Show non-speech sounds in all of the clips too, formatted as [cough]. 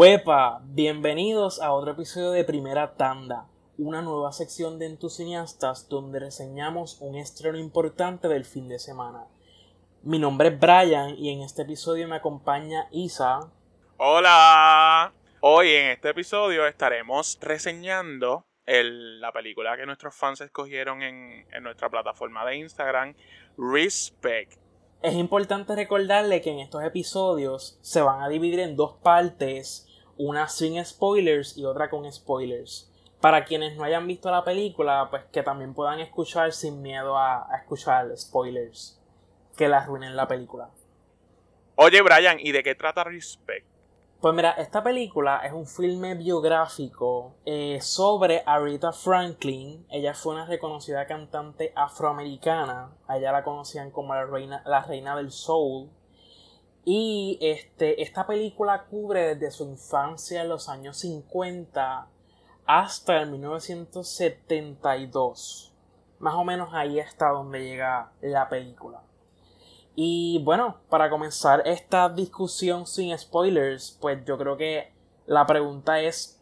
Huepa, bienvenidos a otro episodio de Primera Tanda, una nueva sección de entusiastas donde reseñamos un estreno importante del fin de semana. Mi nombre es Brian y en este episodio me acompaña Isa. Hola. Hoy en este episodio estaremos reseñando la película que nuestros fans escogieron en, en nuestra plataforma de Instagram, Respect. Es importante recordarle que en estos episodios se van a dividir en dos partes, una sin spoilers y otra con spoilers. Para quienes no hayan visto la película, pues que también puedan escuchar sin miedo a, escuchar spoilers que la arruinen la película. Oye Brian, ¿y de qué trata Respect? Pues mira, esta película es un filme biográfico eh, sobre Aretha Franklin. Ella fue una reconocida cantante afroamericana. Allá la conocían como la reina, la reina del soul. Y este, esta película cubre desde su infancia en los años 50 hasta el 1972. Más o menos ahí está donde llega la película. Y bueno, para comenzar esta discusión sin spoilers, pues yo creo que la pregunta es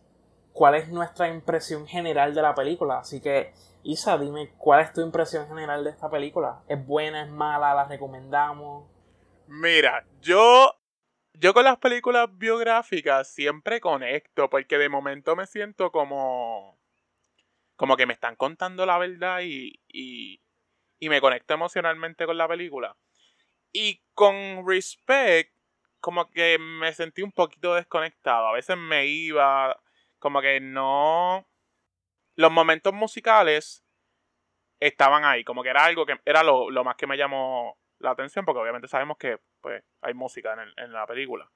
¿cuál es nuestra impresión general de la película? Así que, Isa, dime, ¿cuál es tu impresión general de esta película? ¿Es buena, es mala, la recomendamos? Mira, yo yo con las películas biográficas siempre conecto porque de momento me siento como como que me están contando la verdad y, y, y me conecto emocionalmente con la película. Y con Respect, como que me sentí un poquito desconectado. A veces me iba, como que no. Los momentos musicales estaban ahí, como que era algo que era lo, más que me llamó la atención, porque obviamente sabemos que pues, hay música en, en la película.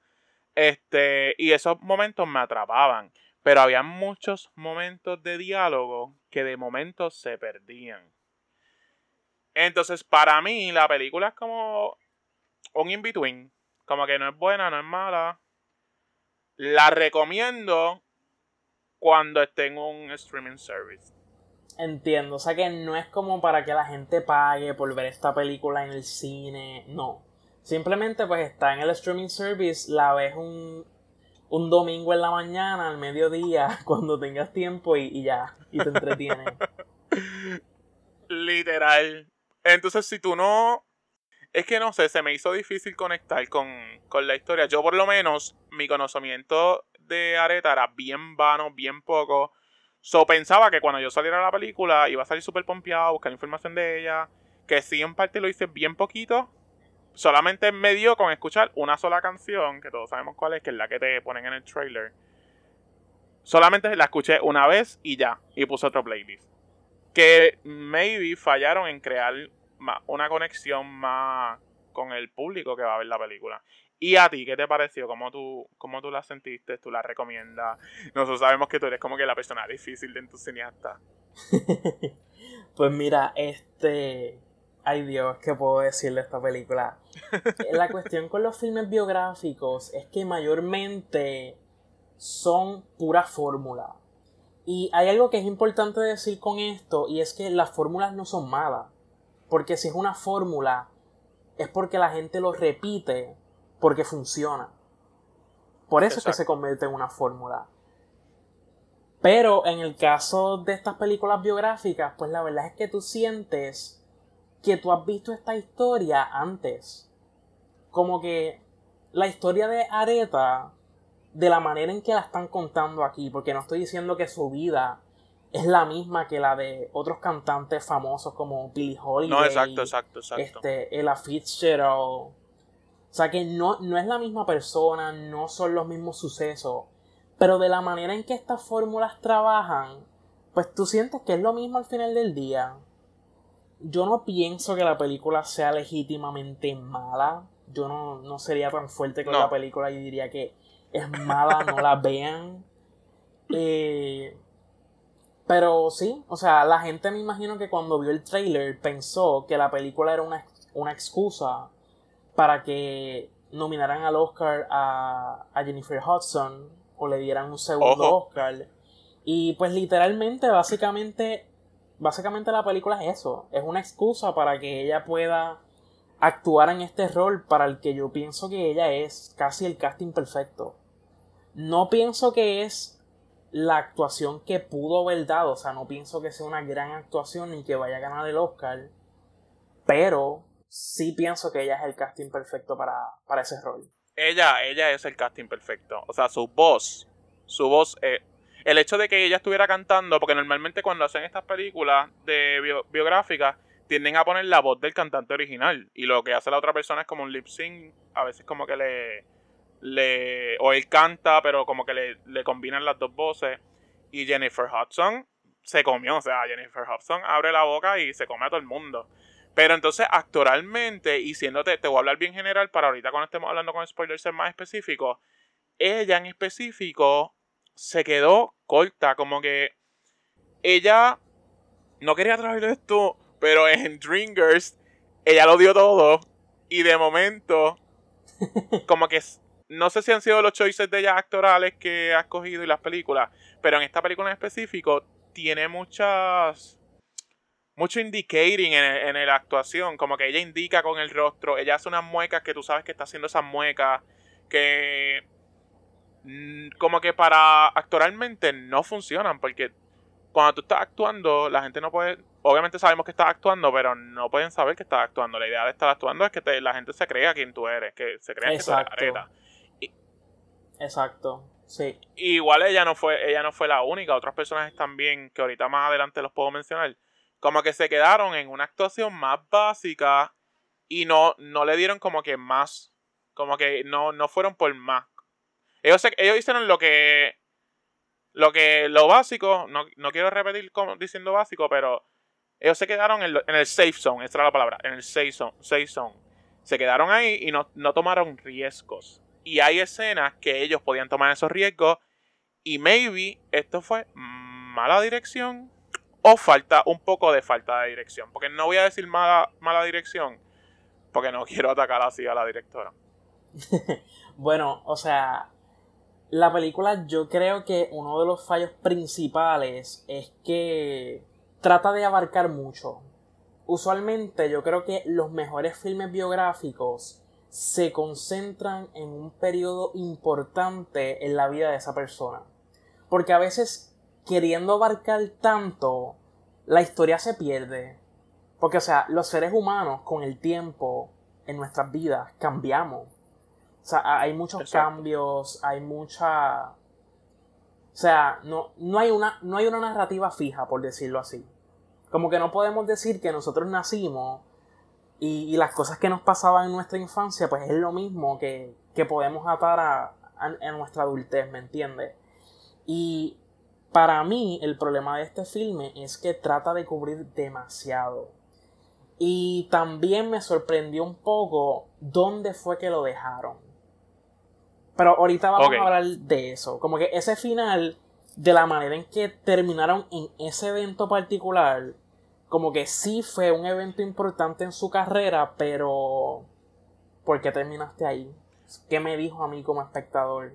Este, y esos momentos me atrapaban. Pero había muchos momentos de diálogo que de momento se perdían. Entonces, para mí, la película es como un in-between. Como que no es buena, no es mala. La recomiendo cuando esté en un streaming service. Entiendo, o sea que no es como para que la gente pague por ver esta película en el cine, no. Simplemente pues está en el streaming service, la ves un, un domingo en la mañana, al mediodía, [laughs] cuando tengas tiempo y, ya, y te entretiene. Literal. Entonces si tú no es que no sé, se me hizo difícil conectar con, la historia. Yo por lo menos, mi conocimiento de Areta era bien vano, bien poco. So pensaba que cuando yo saliera a la película iba a salir súper pompeado, buscar información de ella. Que sí, en parte lo hice bien poquito. Solamente me dio con escuchar una sola canción, que todos sabemos cuál es, que es la que te ponen en el trailer. Solamente la escuché una vez y ya. Y puse otro playlist. Que maybe fallaron en crear una conexión más con el público que va a ver la película. ¿Y a ti qué te pareció? ¿Cómo tú, cómo tú la sentiste? ¿Tú la recomiendas? Nosotros sabemos que tú eres como que la persona difícil de tu cineasta. [laughs] pues mira, este... Ay Dios, ¿qué puedo decir de esta película? [laughs] la cuestión con los filmes biográficos es que mayormente son pura fórmula. Y hay algo que es importante decir con esto, y es que las fórmulas no son malas. Porque si es una fórmula, es porque la gente lo repite porque funciona. Por eso es que se convierte en una fórmula. Pero en el caso de estas películas biográficas, pues la verdad es que tú sientes que tú has visto esta historia antes. Como que la historia de Areta, de la manera en que la están contando aquí, porque no estoy diciendo que su vida es la misma que la de otros cantantes famosos como Billie Holiday. No, exacto, exacto, exacto. Este, Ella Fitzgerald. O sea que no, no es la misma persona, no son los mismos sucesos. Pero de la manera en que estas fórmulas trabajan, pues tú sientes que es lo mismo al final del día. Yo no pienso que la película sea legítimamente mala. Yo no, no sería tan fuerte con la película y diría que es mala, no la vean. Eh, pero sí, o sea, la gente me imagino que cuando vio el trailer pensó que la película era una, una excusa para que nominaran al Oscar a, Jennifer Hudson o le dieran un segundo Oscar. Y pues literalmente, básicamente, básicamente la película es eso, es una excusa para que ella pueda actuar en este rol para el que yo pienso que ella es casi el casting perfecto. No pienso que es la actuación que pudo haber dado, o sea, no pienso que sea una gran actuación ni que vaya a ganar el Oscar, pero sí pienso que ella es el casting perfecto para, para ese rol. Ella, ella es el casting perfecto, o sea, su voz, su voz, eh, el hecho de que ella estuviera cantando, porque normalmente cuando hacen estas películas de biográficas, tienden a poner la voz del cantante original. Y lo que hace la otra persona es como un lip sync. A veces como que le. le o él canta, pero como que le, le combinan las dos voces. Y Jennifer Hudson se comió. O sea, Jennifer Hudson abre la boca y se come a todo el mundo. Pero entonces, actoralmente, y siéndote, te voy a hablar bien general para ahorita cuando estemos hablando con spoilers más específicos. Ella en específico se quedó corta. Como que ella no quería traer esto pero en Dreamgirls, ella lo dio todo. Y de momento, como que no sé si han sido los choices de ella actorales que ha escogido y las películas, pero en esta película en específico tiene muchas. Mucho indicating en, en la actuación, como que ella indica con el rostro, ella hace unas muecas que tú sabes que está haciendo esas muecas, que mm, como que para actoralmente no funcionan, porque cuando tú estás actuando, la gente no puede. Obviamente sabemos que estás actuando, pero no pueden saber que estás actuando. La idea de estar actuando es que la gente se crea quién tú eres, que se crea que tú eres Areta. Exacto, sí. Igual ella no fue, ella no fue la única. Otros personajes también, que ahorita más adelante los puedo mencionar, como que se quedaron en una actuación más básica y no, no le dieron como que más. Como que no, no fueron por más. Ellos, ellos hicieron lo que lo que, lo básico, no, no quiero repetir como diciendo básico, pero ellos se quedaron en, el safe zone, esa era la palabra, en el safe zone. Safe zone. Se quedaron ahí y no, no tomaron riesgos. Y hay escenas que ellos podían tomar esos riesgos y maybe esto fue mala dirección o falta un poco de falta de dirección. Porque no voy a decir mala, mala dirección porque no [laughs] quiero atacar así a la directora. [laughs] bueno, o sea, la película yo creo que uno de los fallos principales es que trata de abarcar mucho. Usualmente yo creo que los mejores filmes biográficos se concentran en un periodo importante en la vida de esa persona. Porque a veces queriendo abarcar tanto, la historia se pierde. Porque, o sea, los seres humanos con el tiempo en nuestras vidas cambiamos. O sea, hay muchos cambios, hay mucha... O sea, no, no, hay una, no hay una narrativa fija, por decirlo así. Como que no podemos decir que nosotros nacimos y, las cosas que nos pasaban en nuestra infancia, pues es lo mismo que, que podemos atar a, a, nuestra adultez, ¿me entiendes? Y para mí el problema de este filme es que trata de cubrir demasiado. Y también me sorprendió un poco dónde fue que lo dejaron. Pero ahorita vamos a hablar de eso. Como que ese final, de la manera en que terminaron en ese evento particular, como que sí fue un evento importante en su carrera, pero ¿por qué terminaste ahí? ¿Qué me dijo a mí como espectador?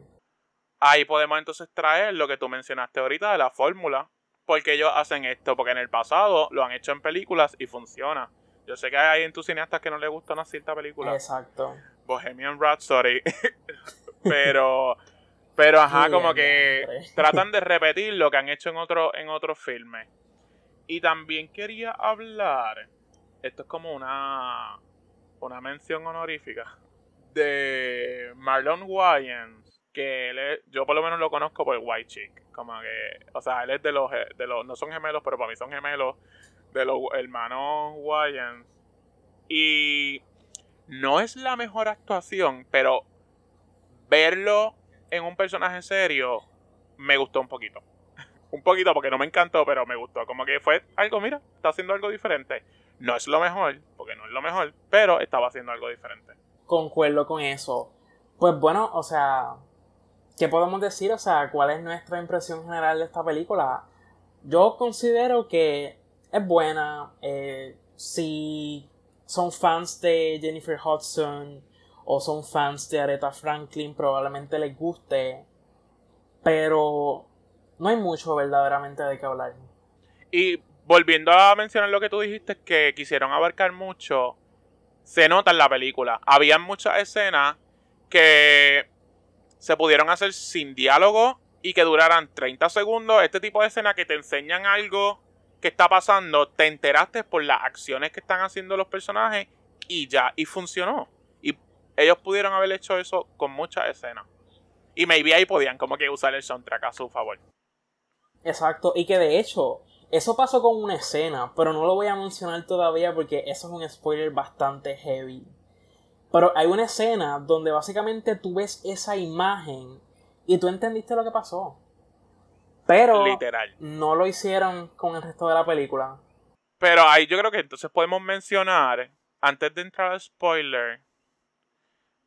Ahí podemos entonces traer lo que tú mencionaste ahorita de la fórmula. Porque ellos hacen esto, porque en el pasado lo han hecho en películas y funciona. Yo sé que hay entusiastas que no les gusta una cierta película. Exacto. Bohemian Rhapsody [laughs] Pero, pero ajá, como que tratan de repetir lo que han hecho en, otro, en otros filmes. Y también quería hablar, esto es como una, una mención honorífica, de Marlon Wayans, que él es, yo por lo menos lo conozco por White Chick, como que, o sea, él es de los, de los, no son gemelos, pero para mí son gemelos, de los hermanos Wayans. Y no es la mejor actuación, pero verlo en un personaje serio me gustó un poquito. [laughs] un poquito porque no me encantó, pero me gustó. Como que fue algo, mira, está haciendo algo diferente. No es lo mejor, porque no es lo mejor, pero estaba haciendo algo diferente. Concuerdo con eso. Pues bueno, o sea, ¿qué podemos decir? O sea, ¿cuál es nuestra impresión general de esta película? Yo considero que es buena. Eh, si son fans de Jennifer Hudson, o son fans de Aretha Franklin, probablemente les guste, pero no hay mucho verdaderamente de qué hablar. Y volviendo a mencionar lo que tú dijiste, que quisieron abarcar mucho, se nota en la película. Habían muchas escenas que se pudieron hacer sin diálogo y que duraran 30 segundos. Este tipo de escena que te enseñan algo que está pasando, te enteraste por las acciones que están haciendo los personajes y ya, y funcionó. Y ellos pudieron haber hecho eso con muchas escenas. Y maybe ahí podían como que usar el soundtrack a su favor. Exacto, y que de hecho, eso pasó con una escena, pero no lo voy a mencionar todavía porque eso es un spoiler bastante heavy. Pero hay una escena donde básicamente tú ves esa imagen y tú entendiste lo que pasó. Pero Literal. no lo hicieron con el resto de la película. Pero ahí yo creo que entonces podemos mencionar, antes de entrar al spoiler,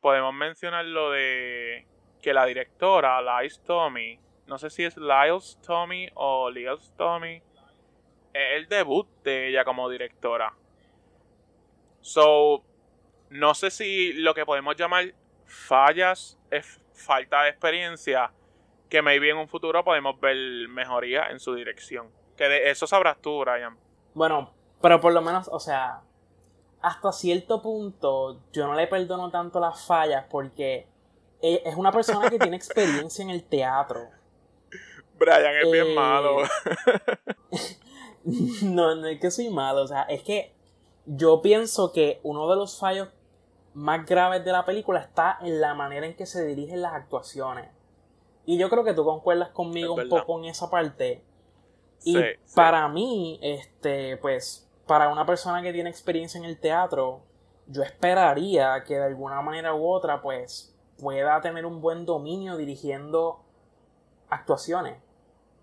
podemos mencionar lo de que la directora, Lies Tommy, no sé si es Lyles Tommy o Lyles Tommy, es el debut de ella como directora. So, no sé si lo que podemos llamar fallas es falta de experiencia, que maybe en un futuro podemos ver mejoría en su dirección. Que de eso sabrás tú, Brian. Bueno, pero por lo menos, o sea, hasta cierto punto yo no le perdono tanto las fallas porque e, es una persona que tiene experiencia en el teatro. Brian es bien Eh, malo. [laughs] [laughs] no, no es que soy malo, o sea, es que yo pienso que uno de los fallos más graves de la película está en la manera en que se dirigen las actuaciones. Y yo creo que tú concuerdas conmigo un poco en esa parte. Y Sí, sí. para mí, este, pues, para una persona que tiene experiencia en el teatro, yo esperaría que de alguna manera u otra, pues, pueda tener un buen dominio dirigiendo actuaciones.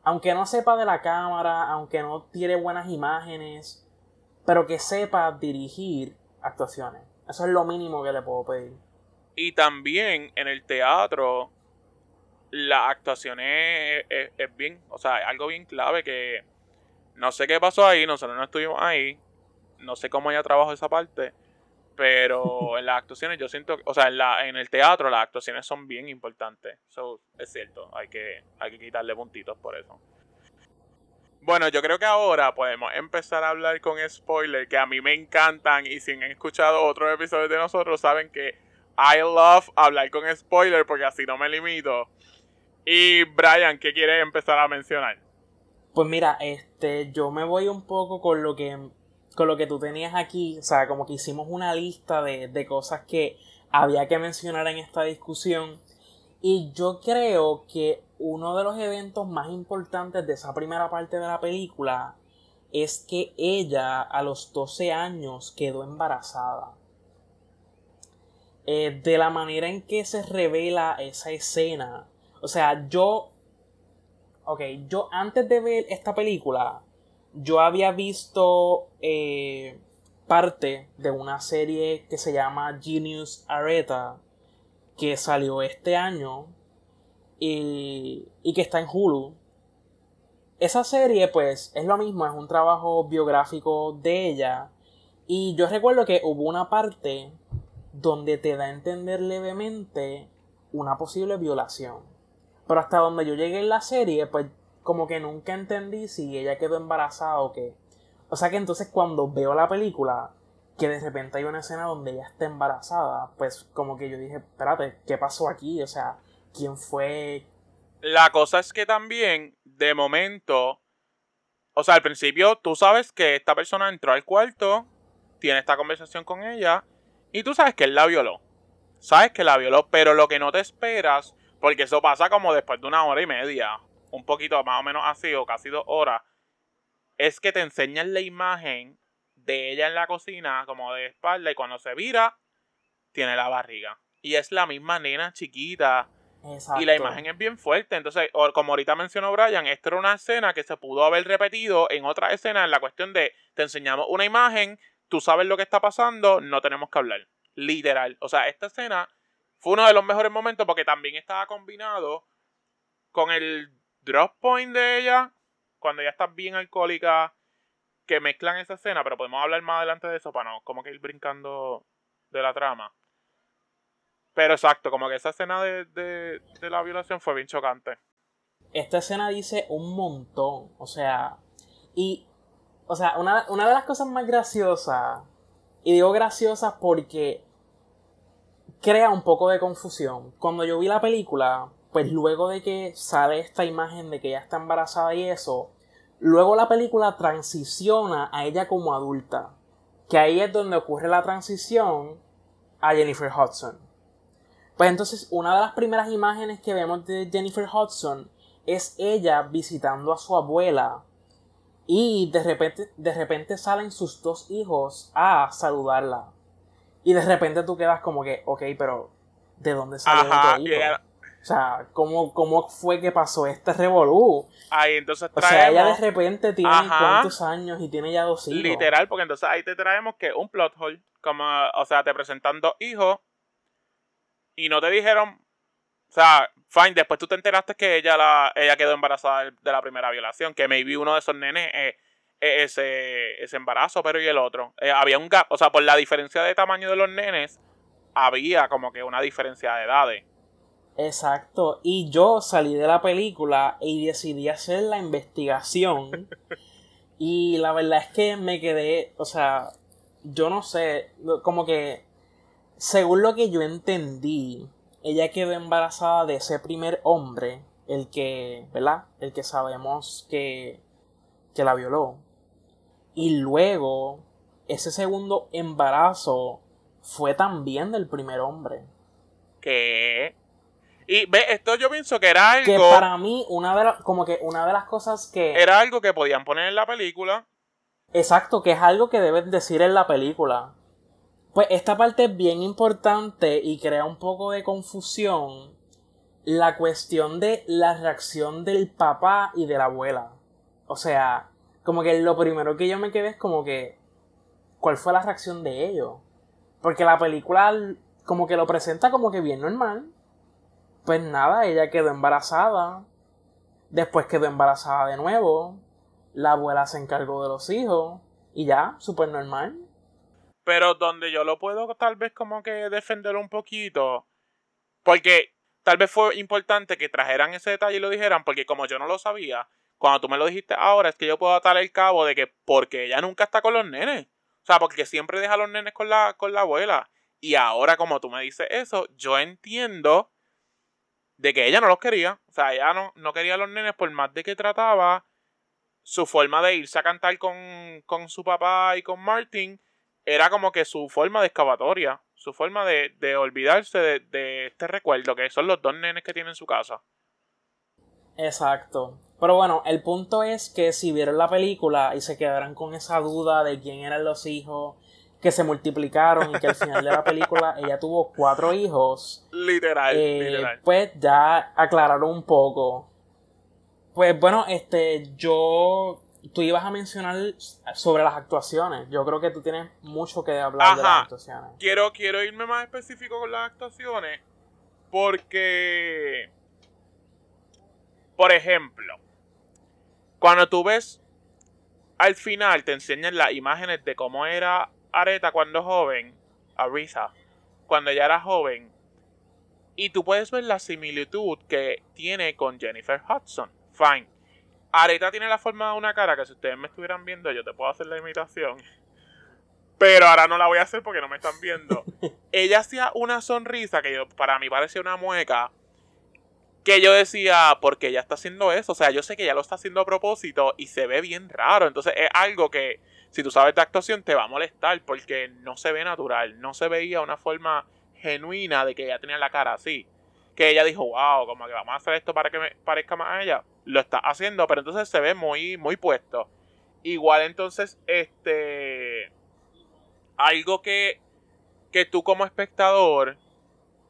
Aunque no sepa de la cámara, aunque no tiene buenas imágenes, pero que sepa dirigir actuaciones. Eso es lo mínimo que le puedo pedir. Y también en el teatro, la actuación es, es- es bien, o sea, es algo bien clave que no sé qué pasó ahí, nosotros no estuvimos ahí, no sé cómo ella trabajó esa parte, pero en [laughs] las actuaciones yo siento, o sea, en, la, en el teatro las actuaciones son bien importantes, eso es cierto, hay que, hay que quitarle puntitos por eso. Bueno, yo creo que ahora podemos empezar a hablar con spoilers que a mí me encantan y si han escuchado otros episodios de nosotros saben que I love hablar con spoilers porque así no me limito. Y Brian, ¿qué quieres empezar a mencionar? Pues mira, este, yo me voy un poco con lo que, con lo que tú tenías aquí, o sea, como que hicimos una lista de, de cosas que había que mencionar en esta discusión. Y yo creo que uno de los eventos más importantes de esa primera parte de la película es que ella a los 12 años quedó embarazada. Eh, de la manera en que se revela esa escena. O sea, yo Ok, yo antes de ver esta película, yo había visto eh, parte de una serie que se llama Genius Areta, que salió este año y, y que está en Hulu. Esa serie, pues, es lo mismo, es un trabajo biográfico de ella. Y yo recuerdo que hubo una parte donde te da a entender levemente una posible violación. Pero hasta donde yo llegué en la serie, pues como que nunca entendí si ella quedó embarazada o qué. O sea que entonces cuando veo la película, que de repente hay una escena donde ella está embarazada, pues como que yo dije, espérate, ¿qué pasó aquí? O sea, ¿quién fue? La cosa es que también, de momento, o sea, al principio tú sabes que esta persona entró al cuarto, tiene esta conversación con ella, y tú sabes que él la violó. Sabes que la violó, pero lo que no te esperas, porque eso pasa como después de una hora y media, un poquito más o menos así, o casi dos horas, es que te enseñan la imagen de ella en la cocina, como de espalda, y cuando se vira, tiene la barriga. Y es la misma nena chiquita Exacto. y la imagen es bien fuerte. Entonces, como ahorita mencionó Brian, esto era una escena que se pudo haber repetido en otra escena en la cuestión de te enseñamos una imagen, tú sabes lo que está pasando, no tenemos que hablar. Literal. O sea, esta escena fue uno de los mejores momentos porque también estaba combinado con el drop point de ella, cuando ella está bien alcohólica, que mezclan esa escena, pero podemos hablar más adelante de eso para no como que ir brincando de la trama. Pero exacto, como que esa escena de, de, la violación fue bien chocante. esta escena dice un montón. O sea, y, o sea, una, una de las cosas más graciosas, y digo graciosas porque crea un poco de confusión. Cuando yo vi la película, pues luego de que sale esta imagen de que ella está embarazada y eso, luego la película transiciona a ella como adulta. Que ahí es donde ocurre la transición a Jennifer Hudson. Pues entonces una de las primeras imágenes que vemos de Jennifer Hudson es ella visitando a su abuela y de repente, de repente salen sus dos hijos a saludarla. Y de repente tú quedas como que, ok, pero ¿de dónde salió Ajá, hijo? O sea, ¿cómo, ¿cómo fue que pasó este revolú? Ahí entonces traemos... O sea, ella de repente tiene cuántos años y tiene ya dos hijos. Literal, porque entonces ahí te traemos que un plot hole, como, o sea, te presentan dos hijos y no te dijeron, o sea, fine, después tú te enteraste que ella la ella quedó embarazada de la primera violación, que maybe uno de esos nenes es, ese, ese embarazo, pero y el otro. Eh, había un gap, o sea, por la diferencia de tamaño de los nenes, había como que una diferencia de edades. Exacto, y yo salí de la película y decidí hacer la investigación. [laughs] y la verdad es que me quedé, o sea, yo no sé, como que según lo que yo entendí, ella quedó embarazada de ese primer hombre, el que, ¿verdad? El que sabemos que, que la violó. Y luego, ese segundo embarazo fue también del primer hombre. ¿Qué? Y ve, esto yo pienso que era algo. Que para mí, una de las, como que una de las cosas que. Era algo que podían poner en la película. Exacto, que es algo que deben decir en la película. Pues esta parte es bien importante y crea un poco de confusión la cuestión de la reacción del papá y de la abuela. O sea, como que lo primero que yo me quedé es como que, ¿cuál fue la reacción de ellos? Porque la película como que lo presenta como que bien normal. Pues nada, ella quedó embarazada. Después quedó embarazada de nuevo. La abuela se encargó de los hijos. Y ya, súper normal. Pero donde yo lo puedo tal vez como que defender un poquito. Porque tal vez fue importante que trajeran ese detalle y lo dijeran. Porque como yo no lo sabía, cuando tú me lo dijiste ahora, es que yo puedo atar el cabo de que porque ella nunca está con los nenes. O sea, porque siempre deja a los nenes con la, con la abuela. Y ahora, como tú me dices eso, yo entiendo de que ella no los quería. O sea, ella no, no quería a los nenes por más de que trataba su forma de irse a cantar con, con su papá y con Martin era como que su forma de excavatoria, su forma de, de olvidarse de, de, este recuerdo, que son los dos nenes que tiene en su casa. Exacto. Pero bueno, el punto es que si vieron la película y se quedaran con esa duda de quién eran los hijos, que se multiplicaron y que al final de la película [laughs] ella tuvo cuatro hijos. Literal, eh, literal. Pues ya aclararon un poco. Pues bueno, este, yo tú ibas a mencionar sobre las actuaciones. Yo creo que tú tienes mucho que hablar de las actuaciones. Quiero, quiero irme más específico con las actuaciones. Porque. Por ejemplo. Cuando tú ves. Al final te enseñan las imágenes de cómo era Areta cuando joven. Arisa. Cuando ella era joven. Y tú puedes ver la similitud que tiene con Jennifer Hudson. Fine Areta tiene la forma de una cara que si ustedes me estuvieran viendo, yo te puedo hacer la imitación. Pero ahora no la voy a hacer porque no me están viendo. [laughs] Ella hacía una sonrisa que yo, para mí parecía una mueca. Que yo decía, porque ella está haciendo eso. O sea, yo sé que ella lo está haciendo a propósito y se ve bien raro. Entonces es algo que, si tú sabes de actuación, te va a molestar porque no se ve natural. No se veía una forma genuina de que ella tenía la cara así que ella dijo, wow, como que vamos a hacer esto para que me parezca más a ella. Lo está haciendo, pero entonces se ve muy, muy puesto. Igual entonces, este... Algo que, que tú como espectador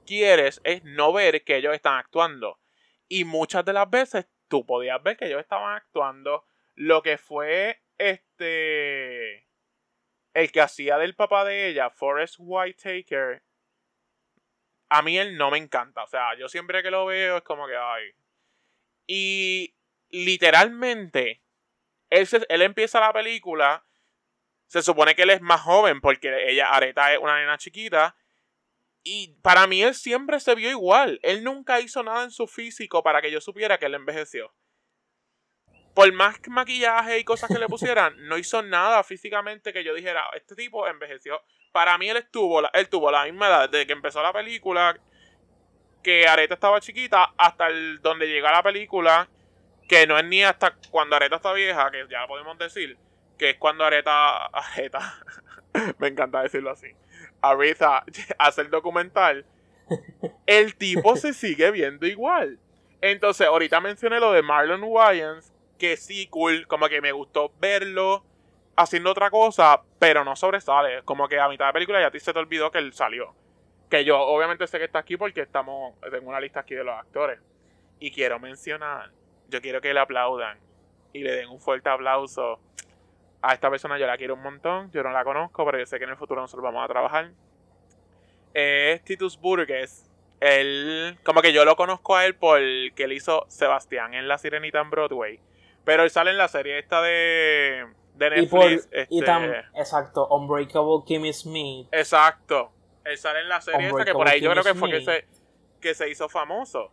quieres es no ver que ellos están actuando. Y muchas de las veces tú podías ver que ellos estaban actuando. Lo que fue este... El que hacía del papá de ella, Forrest Whitaker, a mí él no me encanta. O sea, yo siempre que lo veo es como que, ay. Y literalmente, él, él empieza la película. Se supone que él es más joven porque ella, Areta, es una nena chiquita. Y para mí él siempre se vio igual. Él nunca hizo nada en su físico para que yo supiera que él envejeció. Por más maquillaje y cosas que le [laughs] pusieran, no hizo nada físicamente que yo dijera, este tipo envejeció para mí él estuvo, él tuvo la misma edad desde que empezó la película, que Areta estaba chiquita, hasta el, donde llega la película, que no es ni hasta cuando Areta está vieja, que ya podemos decir, que es cuando Areta, [laughs] Areta, me encanta decirlo así, Aretha [laughs] hace el documental, el tipo se sigue viendo igual. Entonces, ahorita mencioné lo de Marlon Wayans, que sí, cool, como que me gustó verlo haciendo otra cosa, pero no sobresale. Como que a mitad de película ya a ti se te olvidó que él salió. Que yo obviamente sé que está aquí porque estamos, tengo una lista aquí de los actores. Y quiero mencionar, yo quiero que le aplaudan y le den un fuerte aplauso a esta persona. Yo la quiero un montón, yo no la conozco, pero yo sé que en el futuro nosotros vamos a trabajar. Es Titus Burgess. Él, como que yo lo conozco a él porque él hizo Sebastián en La Sirenita en Broadway. Pero él sale en la serie esta de de Netflix. Y, este, exacto, Unbreakable Kimmy Smith. Exacto. Él sale en la serie esa que por ahí yo creo que fue que se, que se hizo famoso.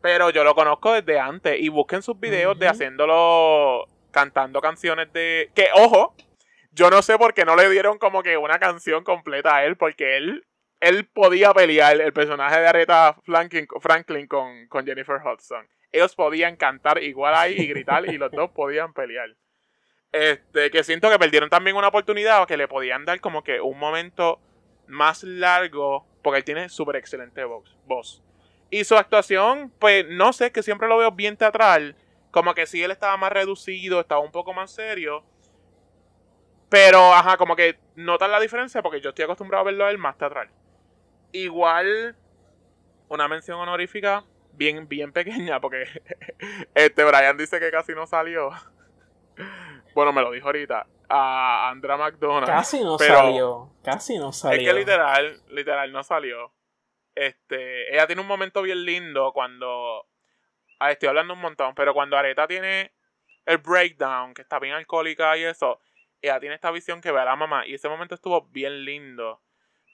Pero yo lo conozco desde antes. Y busquen sus videos de haciéndolo. cantando canciones de. Que, ojo, yo no sé por qué no le dieron como que una canción completa a él. Porque él. Él podía pelear el personaje de Aretha Franklin, Franklin con, con Jennifer Hudson. Ellos podían cantar igual ahí y gritar y los dos podían pelear. Este, que siento que perdieron también una oportunidad que le podían dar como que un momento más largo, porque él tiene súper excelente voz. Y su actuación, pues no sé, que siempre lo veo bien teatral. Como que sí, él estaba más reducido, estaba un poco más serio. Pero, ajá, como que notan la diferencia porque yo estoy acostumbrado a verlo a él más teatral. Igual, una mención honorífica bien, bien pequeña porque [laughs] este Brian dice que casi no salió. Bueno, me lo dijo ahorita. A Andra McDonald. Casi no salió. Casi no salió. Es que literal, literal no salió. Este, ella tiene un momento bien lindo cuando. Ah, estoy hablando un montón, pero cuando Areta tiene el breakdown, que está bien alcohólica y eso, ella tiene esta visión que ve a la mamá. Y ese momento estuvo bien lindo.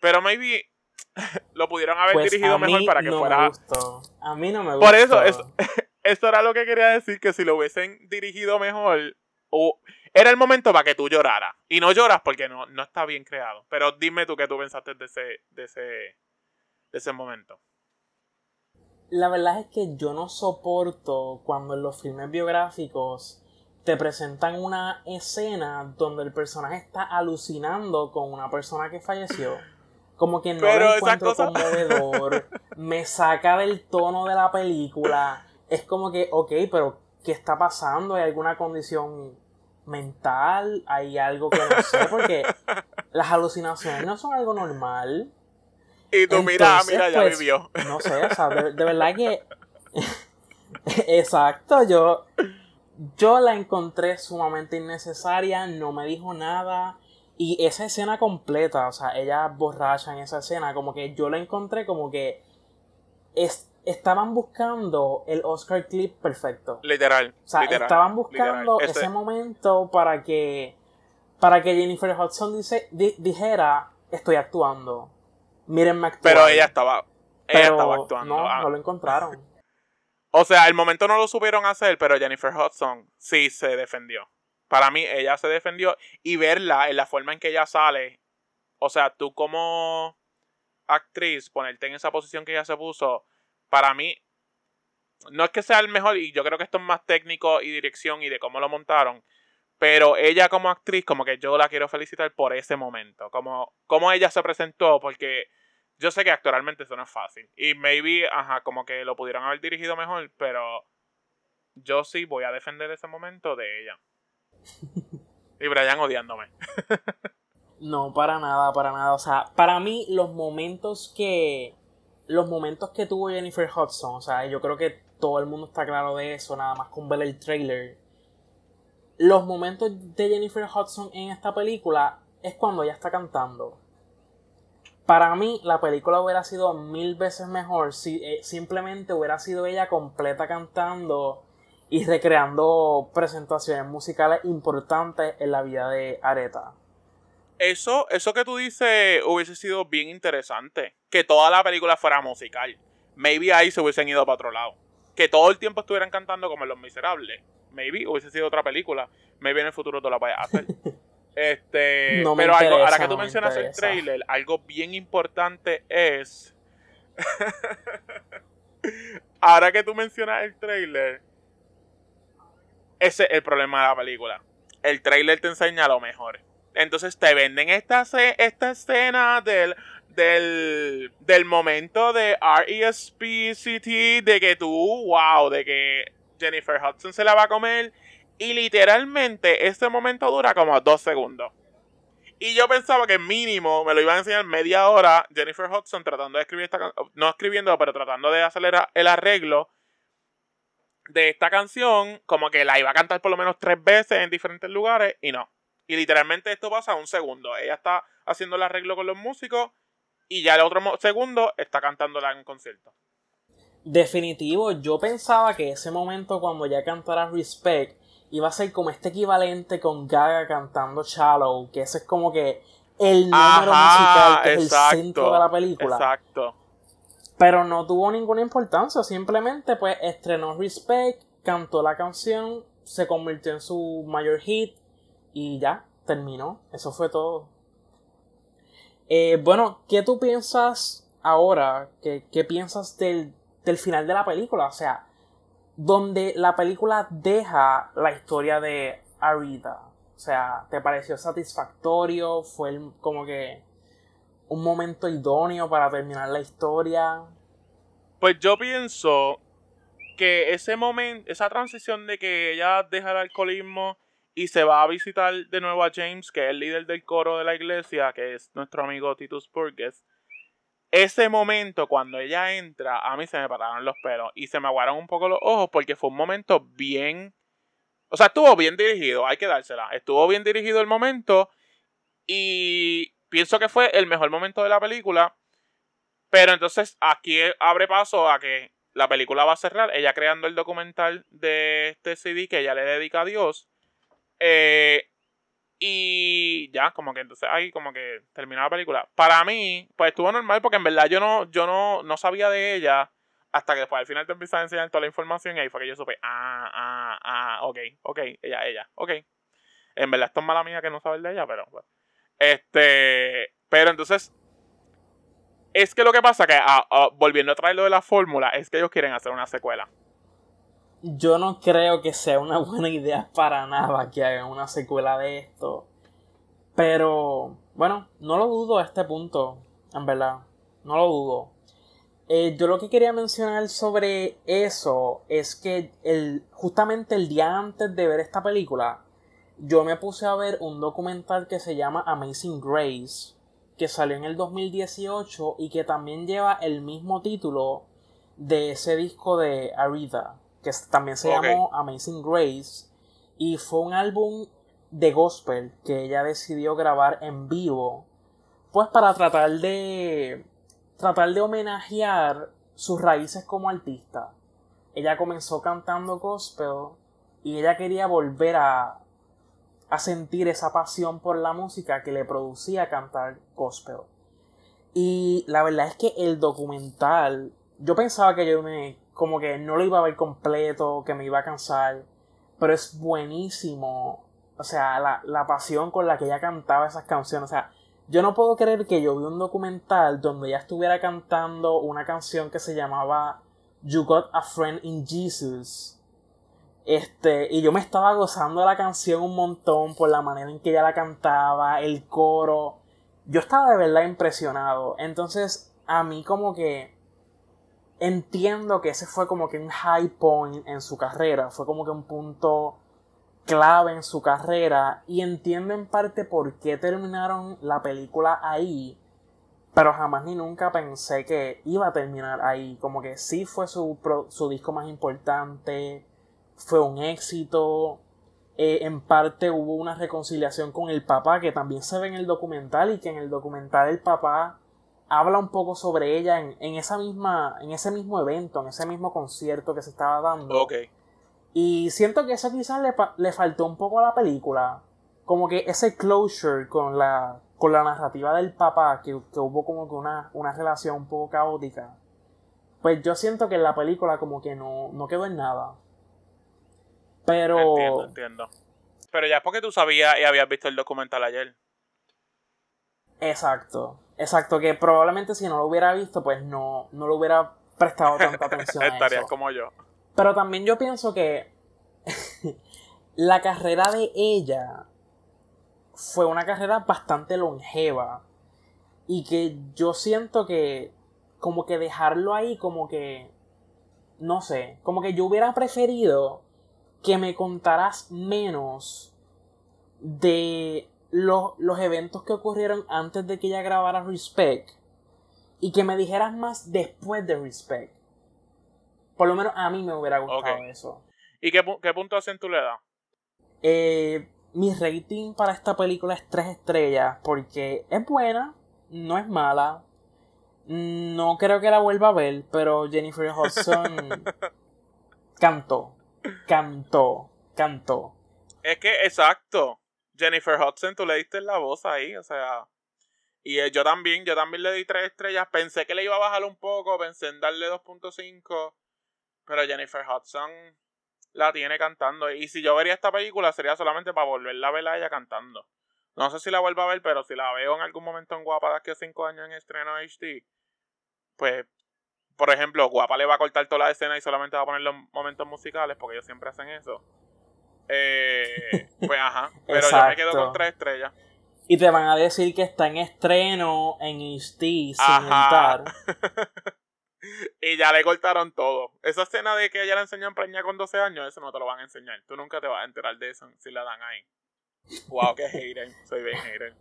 Pero maybe [laughs] lo pudieron haber pues dirigido mejor para que no fuera. Me gustó. A mí no me gustó. Por eso, eso, [laughs] eso era lo que quería decir, que si lo hubiesen dirigido mejor, o era el momento para que tú lloraras. Y no lloras porque no, no está bien creado. Pero dime tú qué tú pensaste de ese, de ese, de ese momento. La verdad es que yo no soporto cuando en los filmes biográficos te presentan una escena donde el personaje está alucinando con una persona que falleció. Como que no lo encuentro conmovedor. [laughs] me saca del tono de la película. Es como que, ok, pero ¿qué está pasando? ¿Hay alguna condición mental? ¿Hay algo que no sé? Porque [laughs] las alucinaciones no son algo normal. Y tú, mira, mira, ya pues, vivió. No sé, o sea, de, verdad que. [laughs] Exacto, yo. Yo la encontré sumamente innecesaria, no me dijo nada. Y esa escena completa, o sea, ella borracha en esa escena, como que yo la encontré como que. Es, estaban buscando el Oscar clip perfecto. Literal. O sea, estaban buscando ese momento para que para que Jennifer Hudson dice, dijera, estoy actuando. Mírenme actuar. Pero ella estaba ella estaba actuando. No, ah. no lo encontraron. [laughs] O sea, el momento no lo supieron hacer, pero Jennifer Hudson sí se defendió. Para mí, ella se defendió y verla en la forma en que ella sale. O sea, tú como actriz, ponerte en esa posición que ella se puso, para mí, no es que sea el mejor, y yo creo que esto es más técnico y dirección y de cómo lo montaron, pero ella como actriz, como que yo la quiero felicitar por ese momento, como, como ella se presentó, porque yo sé que actualmente eso no es fácil. Y maybe, ajá, como que lo pudieron haber dirigido mejor, pero yo sí voy a defender ese momento de ella. [laughs] Y Brian odiándome. [laughs] no, para nada, para nada. O sea, para mí los momentos que los momentos que tuvo Jennifer Hudson, o sea, yo creo que todo el mundo está claro de eso, nada más con ver el trailer. Los momentos de Jennifer Hudson en esta película es cuando ella está cantando. Para mí, la película hubiera sido mil veces mejor si eh, simplemente hubiera sido ella completa cantando y recreando presentaciones musicales importantes en la vida de Aretha. Eso, eso que tú dices hubiese sido bien interesante. Que toda la película fuera musical. Maybe ahí se hubiesen ido para otro lado. Que todo el tiempo estuvieran cantando como en Los Miserables. Maybe hubiese sido otra película. Maybe en el futuro tú la vayas a hacer. [laughs] Este, No pero algo, ahora que tú no me mencionas el trailer, algo bien importante es. [laughs] ahora que tú mencionas el trailer, ese es el problema de la película. El trailer te enseña lo mejor. Entonces te venden esta, esta escena del, del, del momento de RESPCT, de que tú, wow, de que Jennifer Hudson se la va a comer. Y literalmente este momento dura como dos segundos. Y yo pensaba que mínimo me lo iban a enseñar media hora Jennifer Hudson tratando de escribir esta canción, no escribiendo, pero tratando de hacer el arreglo de esta canción, como que la iba a cantar por lo menos tres veces en diferentes lugares y no. Y literalmente esto pasa un segundo. Ella está haciendo el arreglo con los músicos y ya el otro segundo está cantándola en un concierto. Definitivo, yo pensaba que ese momento cuando ya cantara Respect iba a ser como este equivalente con Gaga cantando Shallow, que ese es como que el número musical que es el centro de la película. Exacto. Pero no tuvo ninguna importancia, simplemente pues estrenó Respect, cantó la canción, se convirtió en su mayor hit y ya, terminó. Eso fue todo. Eh, bueno, ¿qué tú piensas ahora? ¿Qué, qué piensas del, del final de la película? O sea, donde la película deja la historia de Arita. O sea, ¿te pareció satisfactorio? ¿Fue como que un momento idóneo para terminar la historia? Pues yo pienso que ese momento, esa transición de que ella deja el alcoholismo y se va a visitar de nuevo a James, que es el líder del coro de la iglesia, que es nuestro amigo Titus Burgess. Ese momento, cuando ella entra, a mí se me pararon los pelos y se me aguaron un poco los ojos porque fue un momento bien. O sea, estuvo bien dirigido, hay que dársela. Estuvo bien dirigido el momento y pienso que fue el mejor momento de la película. Pero entonces aquí abre paso a que la película va a cerrar, ella creando el documental de este CD que ella le dedica a Dios. Eh, y ya, como que entonces ahí como que termina la película. Para mí, pues estuvo normal porque en verdad yo no, yo no, no sabía de ella hasta que después al final te empiezan a enseñar toda la información y ahí fue que yo supe, ah, ah, ah, ok, ok, ella, ella, ok. En verdad esto es mala mía que no saber de ella, pero bueno. Este, pero entonces es que lo que pasa que, ah, ah, volviendo a traer lo de la fórmula, es que ellos quieren hacer una secuela. Yo no creo que sea una [laughs] buena idea para nada que hagan una secuela de esto. Pero, bueno, no lo dudo a este punto, en verdad. No lo dudo. Eh, yo lo que quería mencionar sobre eso es que el, justamente el día antes de ver esta película, yo me puse a ver un documental que se llama Amazing Grace, que salió en el 2018 y que también lleva el mismo título de ese disco de Aretha, que también se llamó Amazing Grace, y fue un álbum de gospel que ella decidió grabar en vivo, pues para tratar de tratar de homenajear sus raíces como artista. Ella comenzó cantando gospel y ella quería volver a, a sentir esa pasión por la música que le producía cantar gospel. Y la verdad es que el documental, yo pensaba que yo me, como que no lo iba a ver completo, que me iba a cansar, pero es buenísimo. O sea, la, la pasión con la que ella cantaba esas canciones. O sea, yo no puedo creer que yo vi un documental donde ella estuviera cantando una canción que se llamaba You Got a Friend in Jesus. Este, y yo me estaba gozando de la canción un montón por la manera en que ella la cantaba, el coro. Yo estaba de verdad impresionado. Entonces, a mí como que entiendo que ese fue como que un high point en su carrera. Fue como que un punto clave en su carrera. Y entiendo en parte por qué terminaron la película ahí. Pero jamás ni nunca pensé que iba a terminar ahí. Como que sí fue su, su disco más importante. Fue un éxito. Eh, en parte hubo una reconciliación con el papá que también se ve en el documental y que en el documental el papá habla un poco sobre ella en, en esa misma en ese mismo evento, en ese mismo concierto que se estaba dando. Ok. Y siento que eso quizás le, le faltó un poco a la película. Como que ese closure con la, con la narrativa del papá, que, que hubo como que una, una relación un poco caótica. Pues yo siento que en la película como que no, no quedó en nada. Pero Entiendo, entiendo. Pero ya es porque tú sabías y habías visto el documental ayer. Exacto, exacto, que probablemente si no lo hubiera visto, pues no, no lo hubiera prestado tanta atención. a [laughs] Estarías eso. como yo. Pero también yo pienso que [laughs] la carrera de ella fue una carrera bastante longeva. Y que yo siento que como que dejarlo ahí como que no sé, como que yo hubiera preferido que me contaras menos de los, los eventos que ocurrieron antes de que ella grabara Respect y que me dijeras más después de Respect. Por lo menos a mí me hubiera gustado eso. ¿Y qué, qué puntuación tú le das? Eh, mi rating para esta película es 3 estrellas porque es buena, no es mala. No creo que la vuelva a ver, pero Jennifer Hudson [laughs] cantó, cantó, cantó. Es que, exacto. Jennifer Hudson, tú le diste la voz ahí, o sea. Y eh, yo también, yo también le di tres estrellas. Pensé que le iba a bajar un poco, pensé en darle 2.5. Pero Jennifer Hudson la tiene cantando. Y si yo vería esta película sería solamente para volverla a ver a ella cantando. No sé si la vuelvo a ver, pero si la veo en algún momento en Guapa de aquí a 5 años en estreno HD, pues, por ejemplo, Guapa le va a cortar toda la escena y solamente va a poner los momentos musicales, porque ellos siempre hacen eso. Eh, pues ajá, [laughs] pero yo me quedo con tres estrellas. Y te van a decir que está en estreno en HD sin editar. [laughs] y ya le cortaron todo. Esa escena de que ella le enseñó a preñar con 12 años, eso no te lo van a enseñar. Tú nunca te vas a enterar de eso si la dan ahí. Wow, qué hater. Soy bien hater.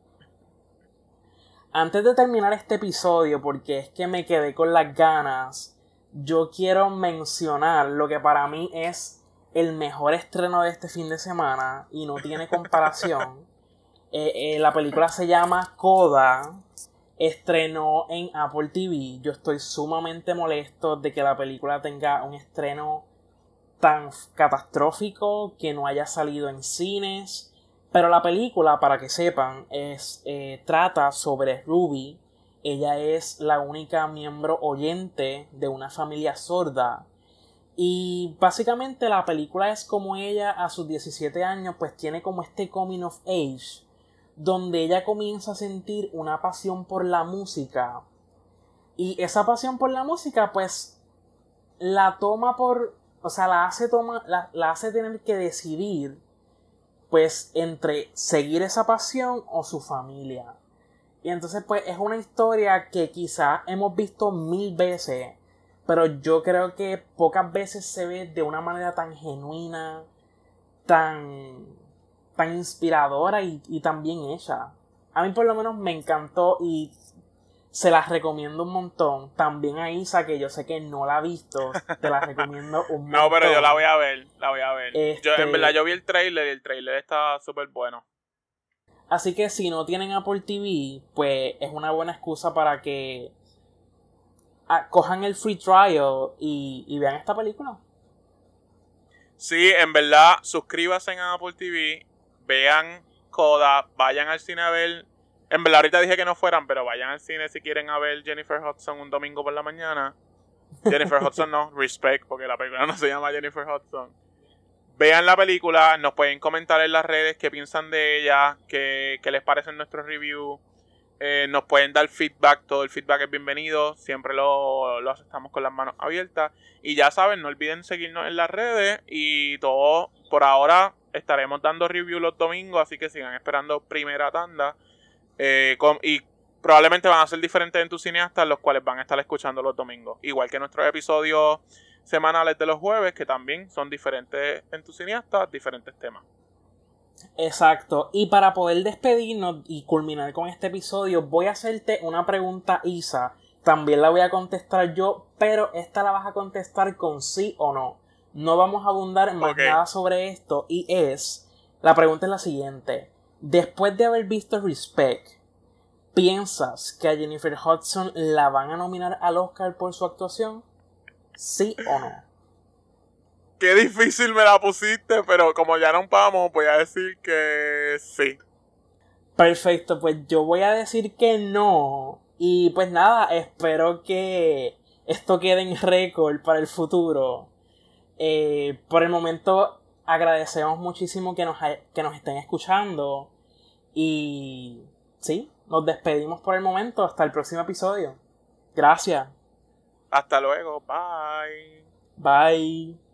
Antes de terminar este episodio, porque es que me quedé con las ganas, yo quiero mencionar lo que para mí es el mejor estreno de este fin de semana y no tiene comparación. [laughs] Eh, eh, la película se llama Coda, estrenó en Apple TV. Yo estoy sumamente molesto de que la película tenga un estreno tan catastrófico que no haya salido en cines. Pero la película, para que sepan, es, eh, trata sobre Ruby. Ella es la única miembro oyente de una familia sorda. Y básicamente la película es como ella a sus 17 años pues tiene como este coming of age. Donde ella comienza a sentir una pasión por la música. Y esa pasión por la música pues la toma por... O sea, la hace, toma, la, la hace tener que decidir pues entre seguir esa pasión o su familia. Y entonces pues es una historia que quizás hemos visto mil veces, pero yo creo que pocas veces se ve de una manera tan genuina, tan, tan inspiradora y, y tan bien hecha. A mí por lo menos me encantó y se las recomiendo un montón. También a Isa, que yo sé que no la ha visto, te la recomiendo un montón. [laughs] No, pero yo la voy a ver, la voy a ver. Yo, Este- en verdad, yo vi el trailer y el trailer está súper bueno. Así que si no tienen Apple TV, pues es una buena excusa para que cojan el free trial y, vean esta película. Sí, en verdad, suscríbanse en Apple TV, vean Coda, vayan al cine a ver. En verdad, ahorita dije que no fueran, pero vayan al cine si quieren a ver Jennifer Hudson un domingo por la mañana. Jennifer Hudson no, [laughs] Respect, porque la película no se llama Jennifer Hudson. Vean la película, nos pueden comentar en las redes qué piensan de ella, qué, qué les parecen nuestros reviews. Eh, nos pueden dar feedback, todo el feedback es bienvenido, siempre lo, lo aceptamos con las manos abiertas. Y ya saben, no olviden seguirnos en las redes y todo, por ahora estaremos dando review los domingos, así que sigan esperando primera tanda. Eh, y probablemente van a ser diferentes en tus cineastas, los cuales van a estar escuchando los domingos. Igual que nuestros episodios semanales de los jueves, que también son diferentes en tus cineastas, diferentes temas. Exacto. Y para poder despedirnos y culminar con este episodio, voy a hacerte una pregunta, Isa. También la voy a contestar yo, pero esta la vas a contestar con sí o no. No vamos a abundar más nada sobre esto. Y es, la pregunta es la siguiente. Después de haber visto Respect, ¿piensas que a Jennifer Hudson la van a nominar al Oscar por su actuación? ¿Sí o no? Qué difícil me la pusiste, pero como ya no vamos, voy a decir que sí. Perfecto, pues yo voy a decir que no. Y pues nada, espero que esto quede en récord para el futuro. Eh, por el momento, agradecemos muchísimo que nos, que nos estén escuchando. Y sí, nos despedimos por el momento. Hasta el próximo episodio. Gracias. Hasta luego. Bye. Bye.